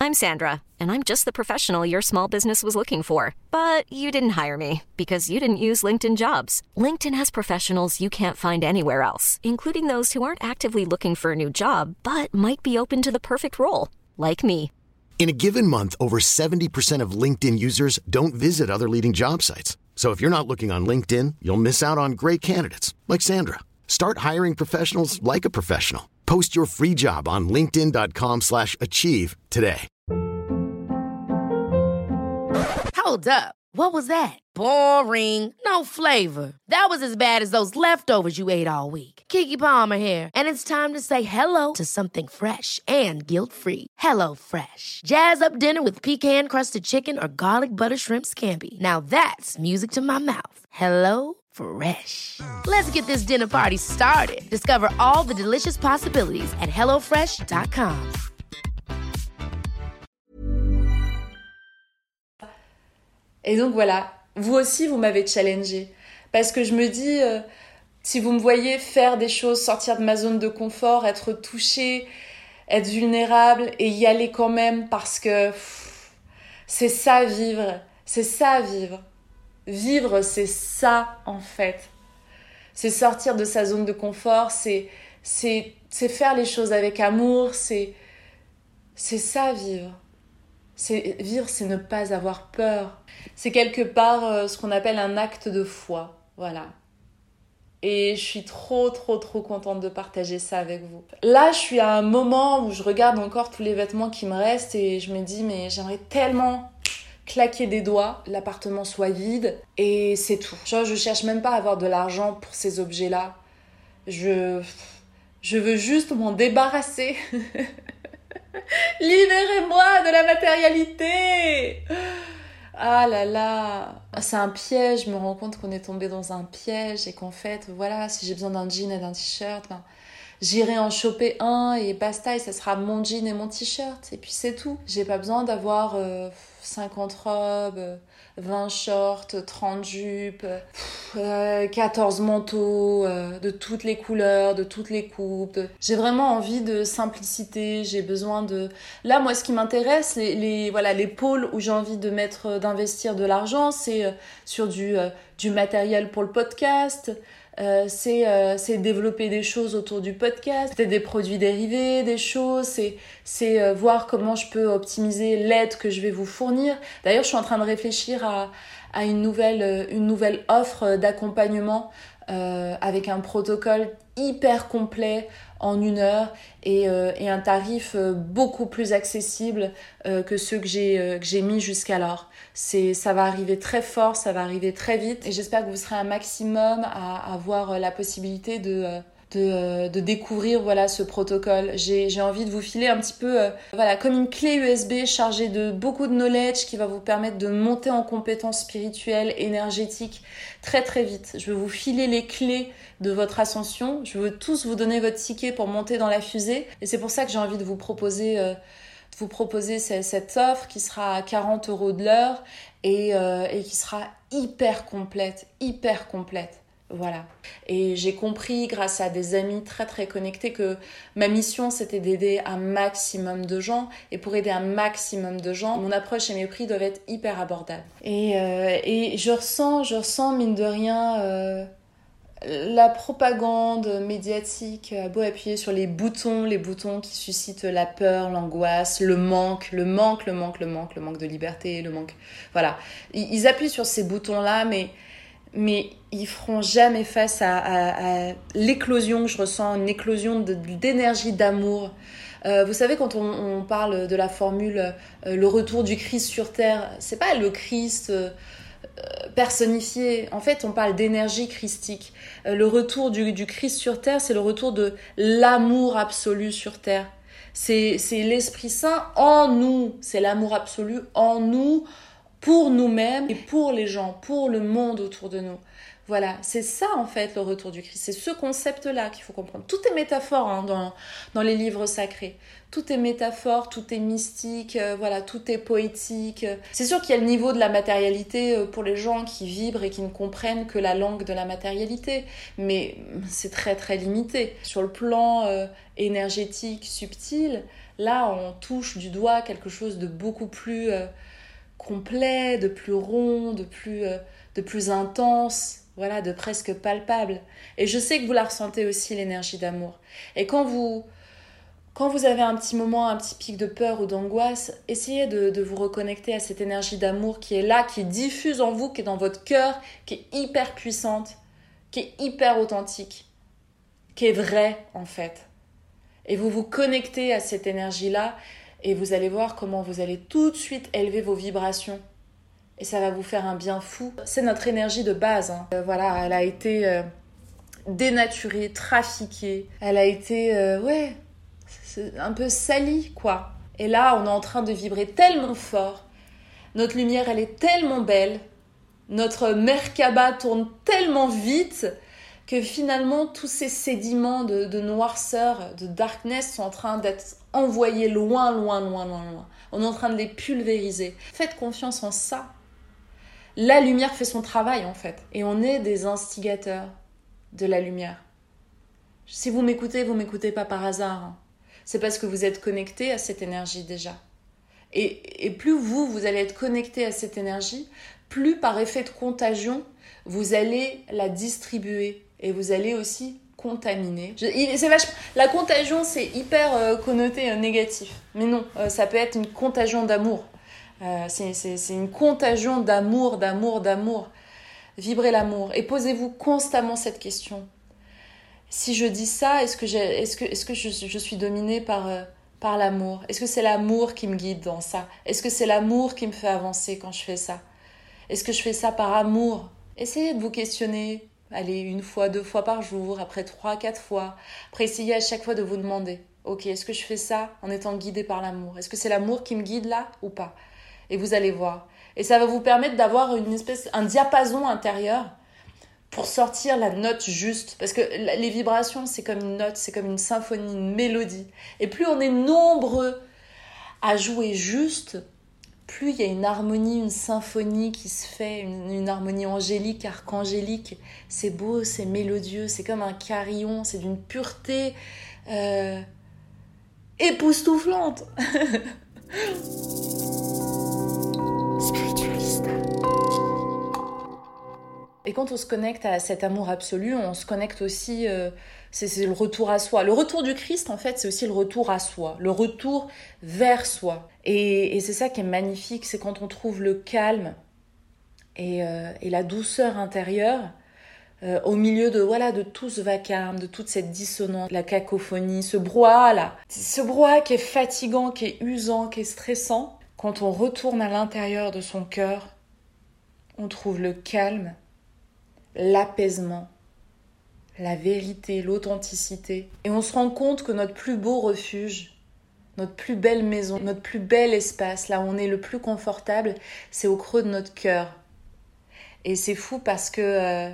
I'm Sandra, and I'm just the professional your small business was looking for. But you didn't hire me because you didn't use LinkedIn jobs. LinkedIn has professionals you can't find anywhere else, including those who aren't actively looking for a new job but might be open to the perfect role, like me. In a given month, over 70% of LinkedIn users don't visit other leading job sites. So if you're not looking on LinkedIn, you'll miss out on great candidates like Sandra. Start hiring professionals like a professional. Post your free job on linkedin.com/achieve slash achieve today. Hold up. What was that? Boring. No flavor. That was as bad as those leftovers you ate all week. Kiki Palmer here, and it's time to say hello to something fresh and guilt-free. Hello Fresh. Jazz up dinner with pecan-crusted chicken or garlic butter shrimp scampi. Now that's music to my mouth. Hello Fresh. Let's get this dinner party started. Discover all the delicious possibilities at hellofresh.com. Et donc voilà, vous aussi, vous m'avez challengé. Parce que je me dis, euh, si vous me voyez faire des choses, sortir de ma zone de confort, être touché, être vulnérable et y aller quand même parce que c'est ça vivre, c'est ça vivre. Vivre, c'est ça en fait. C'est sortir de sa zone de confort, c'est c'est c'est faire les choses avec amour, c'est c'est ça vivre. C'est vivre, c'est ne pas avoir peur. C'est quelque part euh, ce qu'on appelle un acte de foi, voilà. Et je suis trop, trop, trop contente de partager ça avec vous. Là, je suis à un moment où je regarde encore tous les vêtements qui me restent et je me dis, mais j'aimerais tellement claquer des doigts, l'appartement soit vide et c'est tout. Genre, je cherche même pas à avoir de l'argent pour ces objets-là. Je, je veux juste m'en débarrasser. Libérez-moi de la matérialité. Ah là là, c'est un piège, je me rends compte qu'on est tombé dans un piège et qu'en fait, voilà, si j'ai besoin d'un jean et d'un t-shirt, ben, j'irai en choper un et basta, et ça sera mon jean et mon t-shirt, et puis c'est tout. J'ai pas besoin d'avoir euh, 50 robes, 20 shorts, 30 jupes, euh, 14 manteaux euh, de toutes les couleurs, de toutes les coupes. J'ai vraiment envie de simplicité, j'ai besoin de... Là, moi, ce qui m'intéresse, les, les, voilà, les pôles où j'ai envie de mettre, d'investir de l'argent, c'est euh, sur du, euh, du matériel pour le podcast, euh, c'est euh, c'est développer des choses autour du podcast, peut-être des produits dérivés, des choses, c'est c'est euh, voir comment je peux optimiser l'aide que je vais vous fournir. D'ailleurs, je suis en train de réfléchir à à une nouvelle une nouvelle offre d'accompagnement avec un protocole hyper complet en une heure et, et un tarif beaucoup plus accessible que ceux que j'ai mis jusqu'alors. Ça va arriver très fort, ça va arriver très vite et j'espère que vous serez un maximum à avoir la possibilité de de, de, découvrir voilà ce protocole. J'ai envie de vous filer un petit peu euh, voilà comme une clé USB chargée de beaucoup de knowledge qui va vous permettre de monter en compétences spirituelles, énergétiques très très vite. Je veux vous filer les clés de votre ascension. Je veux tous vous donner votre ticket pour monter dans la fusée et c'est pour ça que j'ai envie de vous proposer euh, vous proposer cette offre qui sera à 40 euros de l'heure et, euh, et qui sera hyper complète, hyper complète. Voilà. Et j'ai compris grâce à des amis très très connectés que ma mission c'était d'aider un maximum de gens. Et pour aider un maximum de gens, mon approche et mes prix doivent être hyper abordables. Et, euh, et je ressens, je ressens mine de rien euh, la propagande médiatique a beau appuyer sur les boutons, les boutons qui suscitent la peur, l'angoisse, le manque, le manque, le manque, le manque, le manque de liberté, le manque. Voilà. Ils appuient sur ces boutons-là, mais, mais ils feront jamais face à, l'éclosion que je ressens, une éclosion d'énergie, d'amour. Euh, vous savez, quand on, parle de la formule euh, le retour du Christ sur terre, c'est pas le Christ. Euh, personnifié. En fait, on parle d'énergie christique. Le retour du, du Christ sur terre, c'est le retour de l'amour absolu sur terre. C'est l'Esprit Saint en nous. C'est l'amour absolu en nous, pour nous-mêmes et pour les gens, pour le monde autour de nous. Voilà, c'est ça en fait le retour du Christ. C'est ce concept-là qu'il faut comprendre. Tout est métaphore hein, dans, dans les livres sacrés. Tout est métaphore, tout est mystique, euh, voilà, tout est poétique. C'est sûr qu'il y a le niveau de la matérialité euh, pour les gens qui vibrent et qui ne comprennent que la langue de la matérialité, mais c'est très très limité. Sur le plan euh, énergétique, subtil, là on touche du doigt quelque chose de beaucoup plus complet, de plus rond, de plus, de plus intense voilà, de presque palpable. Et je sais que vous la ressentez aussi, l'énergie d'amour. Et quand vous, quand vous avez un petit moment, un petit pic de peur ou d'angoisse, essayez de, de, vous reconnecter à cette énergie d'amour qui est là, qui diffuse en vous, qui est dans votre cœur, qui est hyper puissante, qui est hyper authentique, qui est vraie en fait. Et vous vous connectez à cette énergie-là et vous allez voir comment vous allez tout de suite élever vos vibrations et ça va vous faire un bien fou. C'est notre énergie de base. Hein. Euh, voilà, elle a été euh, dénaturée, trafiquée. Elle a été, euh, ouais, un peu salie, quoi. Et là, on est en train de vibrer tellement fort. Notre lumière, elle est tellement belle. Notre Merkaba tourne tellement vite que finalement, tous ces sédiments de, noirceur, de darkness sont en train d'être envoyés loin, loin, loin, loin, loin. On est en train de les pulvériser. Faites confiance en ça la lumière fait son travail en fait. Et on est des instigateurs de la lumière. Si vous m'écoutez, vous m'écoutez pas par hasard. Hein. C'est parce que vous êtes connecté à cette énergie déjà. Et, plus vous, vous allez être connecté à cette énergie, plus par effet de contagion, vous allez la distribuer et vous allez aussi contaminer. la contagion, c'est hyper euh, connoté euh, négatif. Mais non, euh, ça peut être une contagion d'amour. C'est une contagion d'amour, d'amour, d'amour. Vibrez l'amour et posez-vous constamment cette question. Si je dis ça, est-ce que, je, suis dominée par l'amour? Est-ce que c'est l'amour qui me guide dans ça? Est-ce que c'est l'amour qui me fait avancer quand je fais ça? Est-ce que je fais ça par amour? Essayez de vous questionner, allez, une fois, deux fois par jour, après trois, quatre fois. Après, essayez à chaque fois de vous demander, ok, est-ce que je fais ça en étant guidée par l'amour? Est-ce que c'est l'amour qui me guide là ou pas? Et vous allez voir. Et ça va vous permettre d'avoir une espèce, un diapason intérieur pour sortir la note juste. Parce que les vibrations, c'est comme une note, c'est comme une symphonie, une mélodie. Et plus on est nombreux à jouer juste, plus il y a une harmonie, une symphonie qui se fait, une, harmonie angélique, archangélique. C'est beau, c'est mélodieux, c'est comme un carillon, c'est d'une pureté euh, époustouflante. Et quand on se connecte à cet amour absolu, on se connecte aussi, euh, c'est le retour à soi. Le retour du Christ, en fait, c'est aussi le retour à soi, le retour vers soi. Et, c'est ça qui est magnifique, c'est quand on trouve le calme et, euh, la douceur intérieure euh, au milieu de voilà de tout ce vacarme, de toute cette dissonance, la cacophonie, ce brouhaha là, ce brouhaha qui est fatigant, qui est usant, qui est stressant. Quand on retourne à l'intérieur de son cœur, on trouve le calme l'apaisement, la vérité, l'authenticité. Et on se rend compte que notre plus beau refuge, notre plus belle maison, notre plus bel espace, là où on est le plus confortable, c'est au creux de notre cœur. Et c'est fou parce que euh,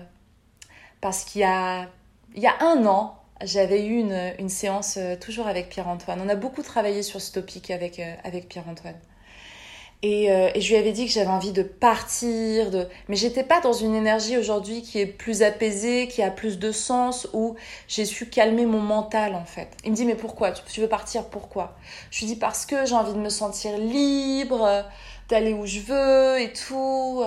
parce qu'il y a il y a un an, j'avais eu une, une séance euh, toujours avec Pierre-Antoine. On a beaucoup travaillé sur ce topic avec, euh, avec Pierre-Antoine. Euh, et, je lui avais dit que j'avais envie de partir, de... mais j'étais pas dans une énergie aujourd'hui qui est plus apaisée, qui a plus de sens, où j'ai su calmer mon mental en fait. Il me dit mais pourquoi? Tu veux partir Pourquoi? Je lui dis parce que j'ai envie de me sentir libre, d'aller où je veux et tout.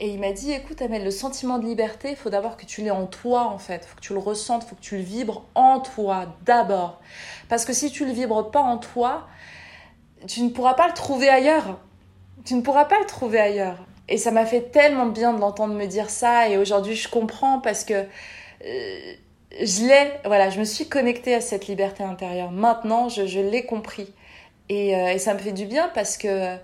Et il m'a dit écoute Amel, le sentiment de liberté, il faut d'abord que tu l'aies en toi en fait, faut que tu le ressentes, faut que tu le vibres en toi d'abord. Parce que si tu le vibres pas en toi, tu ne pourras pas le trouver ailleurs tu ne pourras pas le trouver ailleurs. Et ça m'a fait tellement bien de l'entendre me dire ça. Et aujourd'hui, je comprends parce que euh, je l'ai, voilà, je me suis connectée à cette liberté intérieure. Maintenant, je, l'ai compris. Et, euh, et, ça me fait du bien parce que,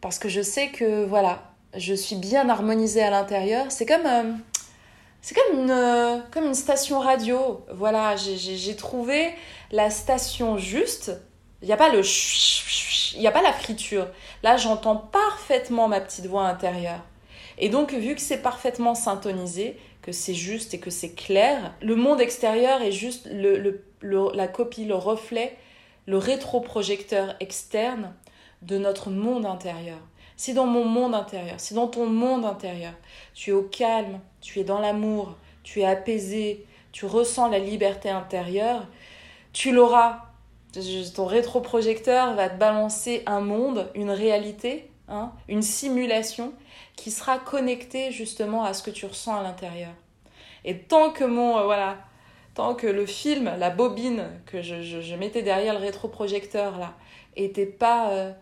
parce que je sais que, voilà, je suis bien harmonisée à l'intérieur. C'est comme, euh, c'est comme une, comme une station radio. Voilà, j'ai trouvé la station juste. Il n'y a pas le il n'y a pas la friture. Là, j'entends parfaitement ma petite voix intérieure. Et donc, vu que c'est parfaitement syntonisé, que c'est juste et que c'est clair. Le monde extérieur est juste le, la copie, le reflet, le rétroprojecteur externe de notre monde intérieur. Si dans mon monde intérieur, si dans ton monde intérieur, tu es au calme, tu es dans l'amour, tu es apaisé, tu ressens la liberté intérieure, tu l'auras. Ton rétroprojecteur va te balancer un monde, une réalité, hein, une simulation qui sera connectée justement à ce que tu ressens à l'intérieur. Et tant que mon euh, voilà, tant que le film, la bobine que je, mettais derrière le rétroprojecteur là, était pas euh,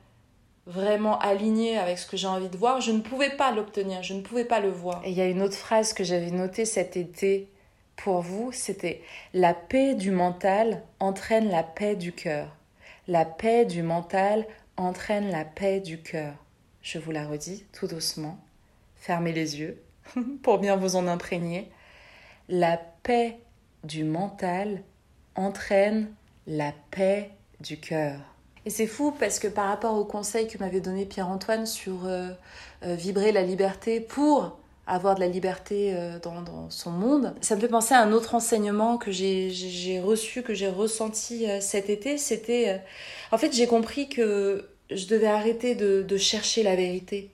vraiment aligné avec ce que j'ai envie de voir, je ne pouvais pas l'obtenir, je ne pouvais pas le voir. Et il y a une autre phrase que j'avais notée cet été pour vous, c'était la paix du mental entraîne la paix du cœur. La paix du mental entraîne la paix du cœur. Je vous la redis tout doucement. Fermez les yeux pour bien vous en imprégner. La paix du mental entraîne la paix du cœur. Et c'est fou parce que par rapport au conseil que m'avait donné Pierre-Antoine sur euh, euh, vibrer la liberté pour avoir de la liberté euh, dans, son monde, ça me fait penser à un autre enseignement que j'ai reçu, que j'ai ressenti cet été. C'était, en fait, j'ai compris que je devais arrêter de chercher la vérité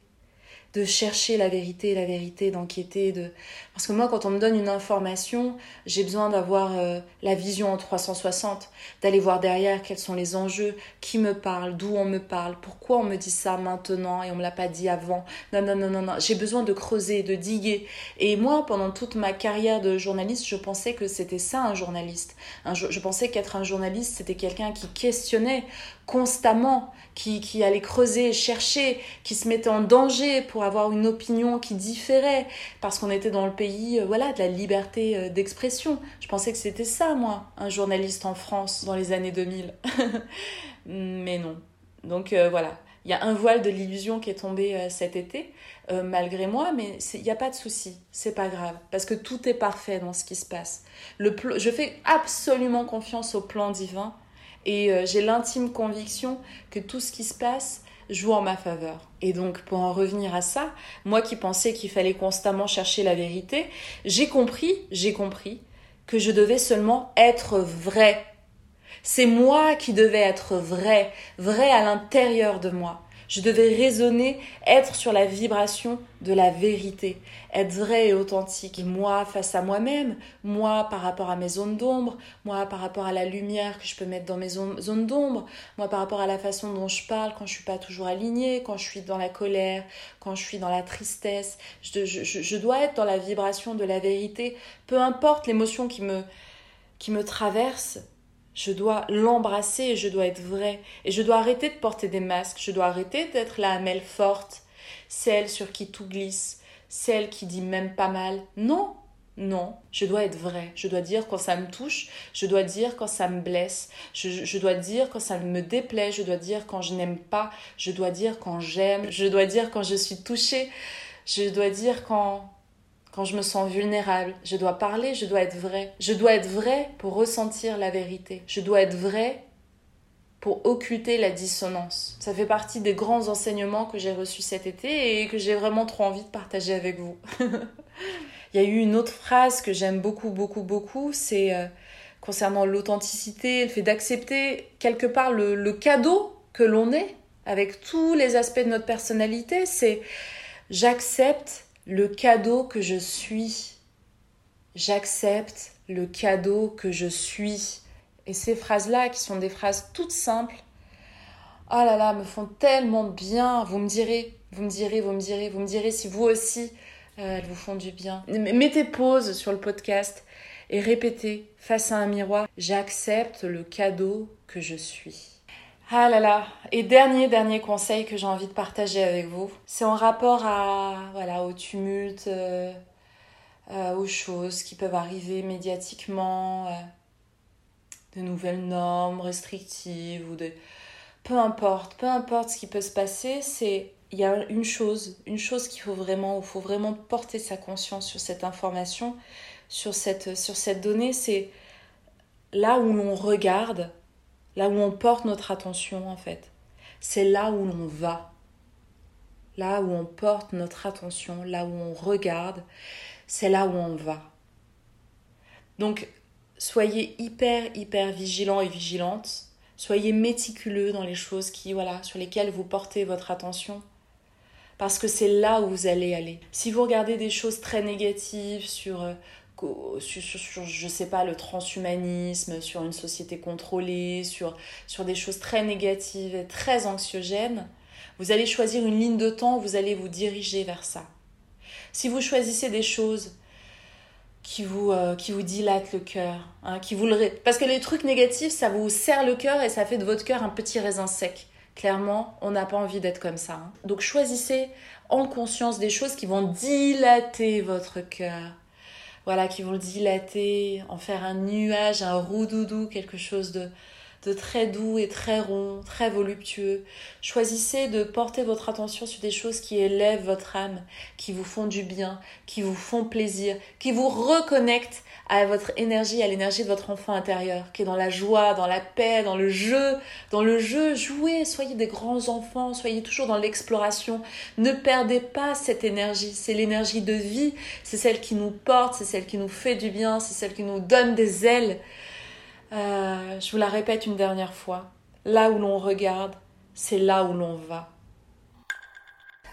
de chercher la vérité, la vérité, d'enquêter, de parce que moi quand on me donne une information, j'ai besoin d'avoir euh, la vision en 360, d'aller voir derrière quels sont les enjeux, qui me parle, d'où on me parle, pourquoi on me dit ça maintenant et on me l'a pas dit avant. Non non non non non, j'ai besoin de creuser, de diguer. Et moi pendant toute ma carrière de journaliste, je pensais que c'était ça un journaliste. je pensais qu'être un journaliste, c'était quelqu'un qui questionnait constamment, qui, qui allait creuser, chercher, qui se mettait en danger pour avoir une opinion qui différait, parce qu'on était dans le pays euh, voilà, de la liberté euh, d'expression. Je pensais que c'était ça, moi, un journaliste en France dans les années 2000. Mais non. Donc euh, voilà, il y a un voile de l'illusion qui est tombé cet été, malgré moi, mais il n'y a pas de souci, c'est pas grave, parce que tout est parfait dans ce qui se passe. Le je fais absolument confiance au plan divin et j'ai l'intime conviction que tout ce qui se passe joue en ma faveur. Et donc, pour en revenir à ça, moi qui pensais qu'il fallait constamment chercher la vérité, j'ai compris, j'ai compris que je devais seulement être vrai. C'est moi qui devais être vrai, vrai à l'intérieur de moi. Je devais raisonner, être sur la vibration de la vérité, être vrai et authentique. moi face à moi-même, moi par rapport à mes zones d'ombre, moi par rapport à la lumière que je peux mettre dans mes zones d'ombre, moi par rapport à la façon dont je parle quand je suis pas toujours alignée, quand je suis dans la colère, quand je suis dans la tristesse. Je, je, je dois être dans la vibration de la vérité, peu importe l'émotion qui me, qui me traverse, je dois l'embrasser je dois être vrai. Et je dois arrêter de porter des masques. Je dois arrêter d'être la hamelle forte, celle sur qui tout glisse, celle qui dit même pas mal. Non, non, je dois être vrai. Je dois dire quand ça me touche, je dois dire quand ça me blesse, je, je, dois dire quand ça me déplaît, je dois dire quand je n'aime pas, je dois dire quand j'aime, je dois dire quand je suis touchée, je dois dire quand, quand je me sens vulnérable. Je dois parler, je dois être vrai. Je dois être vrai pour ressentir la vérité. Je dois être vrai pour occulter la dissonance. Ça fait partie des grands enseignements que j'ai reçus cet été et que j'ai vraiment trop envie de partager avec vous. Il y a eu une autre phrase que j'aime beaucoup, beaucoup, beaucoup, c'est euh, concernant l'authenticité, le fait d'accepter quelque part le, le cadeau que l'on est avec tous les aspects de notre personnalité, c'est j'accepte le cadeau que je suis. J'accepte le cadeau que je suis. Et ces phrases-là, qui sont des phrases toutes simples, oh là là, me font tellement bien. Vous me direz, vous me direz, vous me direz, vous me direz si vous aussi, euh, elles vous font du bien. Mettez pause sur le podcast et répétez face à un miroir, j'accepte le cadeau que je suis. Ah là là. Et dernier, dernier conseil que j'ai envie de partager avec vous, c'est en rapport à, voilà, au tumulte, euh, euh, aux choses qui peuvent arriver médiatiquement, euh, de nouvelles normes restrictives ou de... Peu importe, peu importe ce qui peut se passer, c'est il y a une chose, une chose qu'il faut vraiment, il faut vraiment porter sa conscience sur cette information, sur cette, sur cette donnée, c'est là où l'on regarde, là où on porte notre attention en fait. C'est là où l'on va. Là où on porte notre attention, là où on regarde, c'est là où on va. Donc, soyez hyper, hyper vigilants et vigilantes. Soyez méticuleux dans les choses qui, voilà, sur lesquelles vous portez votre attention. Parce que c'est là où vous allez aller. Si vous regardez des choses très négatives sur, euh, sur, sur, je sais pas, le transhumanisme, sur une société contrôlée, sur, sur des choses très négatives et très anxiogènes, vous allez choisir une ligne de temps vous allez vous diriger vers ça. Si vous choisissez des choses qui vous, euh, qui vous dilatent le cœur, hein, qui vous le... parce que les trucs négatifs, ça vous serre le cœur et ça fait de votre cœur un petit raisin sec. Clairement, on n'a pas envie d'être comme ça. Hein. Donc choisissez en conscience des choses qui vont dilater votre cœur. Voilà, qui vont le dilater, en faire un nuage, un roux-doudou, quelque chose de, de très doux et très rond, très voluptueux. Choisissez de porter votre attention sur des choses qui élèvent votre âme, qui vous font du bien, qui vous font plaisir, qui vous reconnectent à votre énergie, à l'énergie de votre enfant intérieur, qui est dans la joie, dans la paix, dans le jeu, dans le jeu, jouez, soyez des grands enfants, soyez toujours dans l'exploration. Ne perdez pas cette énergie, c'est l'énergie de vie, c'est celle qui nous porte, c'est celle qui nous fait du bien, c'est celle qui nous donne des ailes. Euh, je vous la répète une dernière fois. Là où l'on regarde, c'est là où l'on va.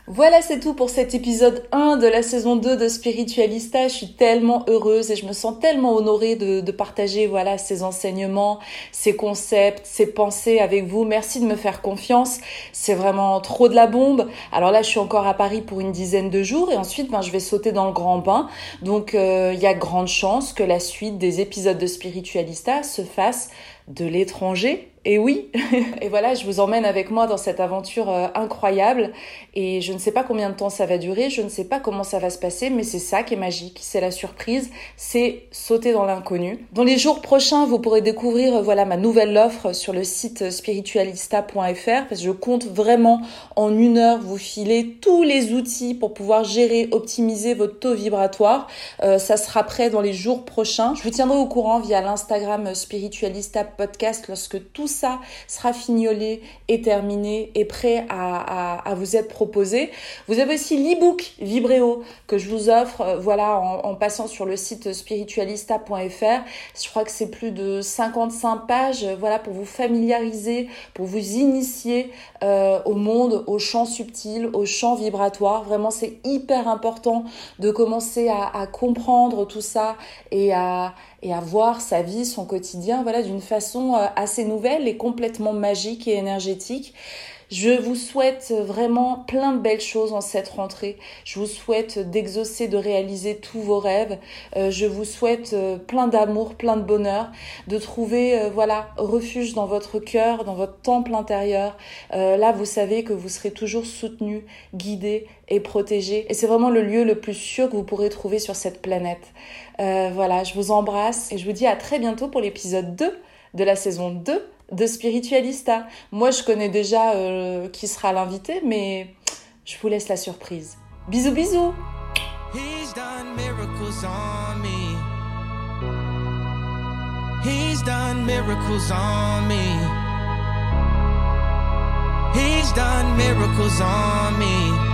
Voilà, c'est tout pour cet épisode 1 de la saison 2 de Spiritualista. Je suis tellement heureuse et je me sens tellement honorée de, partager voilà ces enseignements, ces concepts, ces pensées avec vous. Merci de me faire confiance. C'est vraiment trop de la bombe. Alors là, je suis encore à Paris pour une dizaine de jours et ensuite, ben, je vais sauter dans le grand bain. Donc, euh, il y a grande chance que la suite des épisodes de Spiritualista se fasse de l'étranger. Et oui, et voilà, je vous emmène avec moi dans cette aventure euh, incroyable. Et je ne sais pas combien de temps ça va durer, je ne sais pas comment ça va se passer, mais c'est ça qui est magique, c'est la surprise, c'est sauter dans l'inconnu. Dans les jours prochains, vous pourrez découvrir euh, voilà ma nouvelle offre sur le site spiritualista.fr parce que je compte vraiment en une heure vous filer tous les outils pour pouvoir gérer, optimiser votre taux vibratoire. Euh, ça sera prêt dans les jours prochains. Je vous tiendrai au courant via l'Instagram spiritualista podcast lorsque tout ça sera fignolé et terminé et prêt à, vous être proposé. Vous avez aussi l'ebook Vibréo que je vous offre euh, voilà en, passant sur le site spiritualista.fr. Je crois que c'est plus de 55 pages voilà pour vous familiariser, pour vous initier euh, au monde, au champ subtil, au champ vibratoire. Vraiment c'est hyper important de commencer à comprendre tout ça et à et à voir sa vie, son quotidien, voilà, d'une façon euh, assez nouvelle et complètement magique et énergétique. Je vous souhaite vraiment plein de belles choses en cette rentrée. Je vous souhaite d'exaucer, de réaliser tous vos rêves. Euh, je vous souhaite euh, plein d'amour, plein de bonheur, de trouver voilà refuge dans votre cœur, dans votre temple intérieur. là, vous savez que vous serez toujours soutenu, guidé et protégé. Et c'est vraiment le lieu le plus sûr que vous pourrez trouver sur cette planète. Euh, voilà, je vous embrasse et je vous dis à très bientôt pour l'épisode 2 de la saison 2 de Spiritualista. Moi, je connais déjà euh, qui sera l'invité, mais je vous laisse la surprise. Bisous, bisous He's done miracles on me. He's done miracles on me. He's done miracles on me.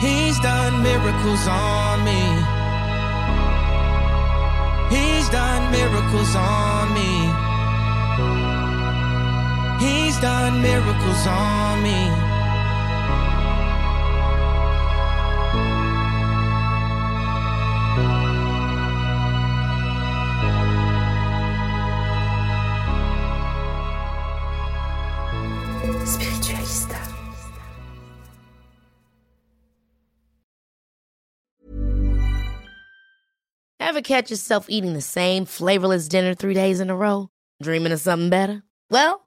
He's done miracles on me. He's done miracles on me. He's done miracles on me. Spiritualista. Ever catch yourself eating the same flavorless dinner three days in a row? Dreaming of something better? Well,